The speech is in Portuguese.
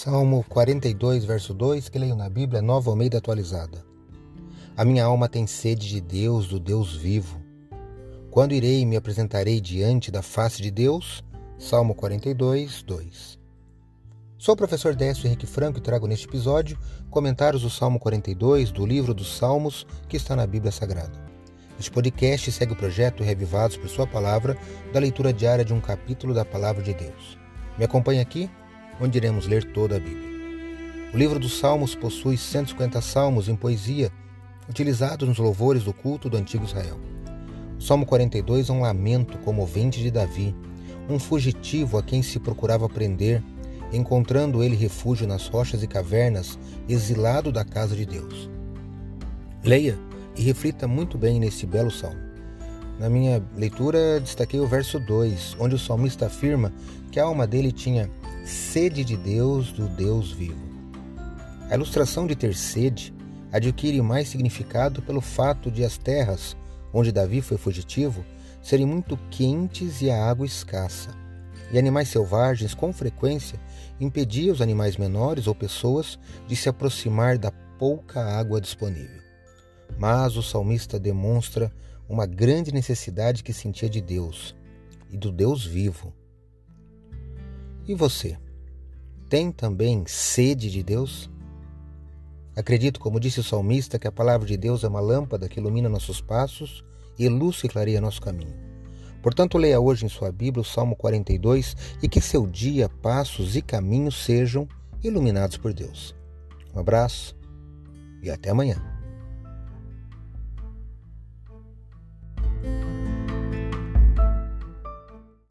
Salmo 42, verso 2, que leio na Bíblia, Nova Almeida atualizada. A minha alma tem sede de Deus, do Deus vivo. Quando irei e me apresentarei diante da face de Deus? Salmo 42, 2. Sou o professor Décio Henrique Franco e trago neste episódio comentários do Salmo 42 do livro dos Salmos que está na Bíblia Sagrada. Este podcast segue o projeto Revivados por Sua Palavra, da leitura diária de um capítulo da Palavra de Deus. Me acompanhe aqui onde iremos ler toda a Bíblia. O livro dos Salmos possui 150 salmos em poesia, utilizados nos louvores do culto do antigo Israel. O Salmo 42 é um lamento comovente de Davi, um fugitivo a quem se procurava prender, encontrando ele refúgio nas rochas e cavernas, exilado da casa de Deus. Leia e reflita muito bem nesse belo salmo. Na minha leitura, destaquei o verso 2, onde o salmista afirma que a alma dele tinha sede de Deus, do Deus vivo. A ilustração de ter sede adquire mais significado pelo fato de as terras onde Davi foi fugitivo serem muito quentes e a água escassa. E animais selvagens, com frequência, impediam os animais menores ou pessoas de se aproximar da pouca água disponível. Mas o salmista demonstra uma grande necessidade que sentia de Deus e do Deus vivo. E você? Tem também sede de Deus? Acredito, como disse o salmista, que a palavra de Deus é uma lâmpada que ilumina nossos passos e luz e clareia nosso caminho. Portanto, leia hoje em sua Bíblia o Salmo 42 e que seu dia, passos e caminhos sejam iluminados por Deus. Um abraço e até amanhã.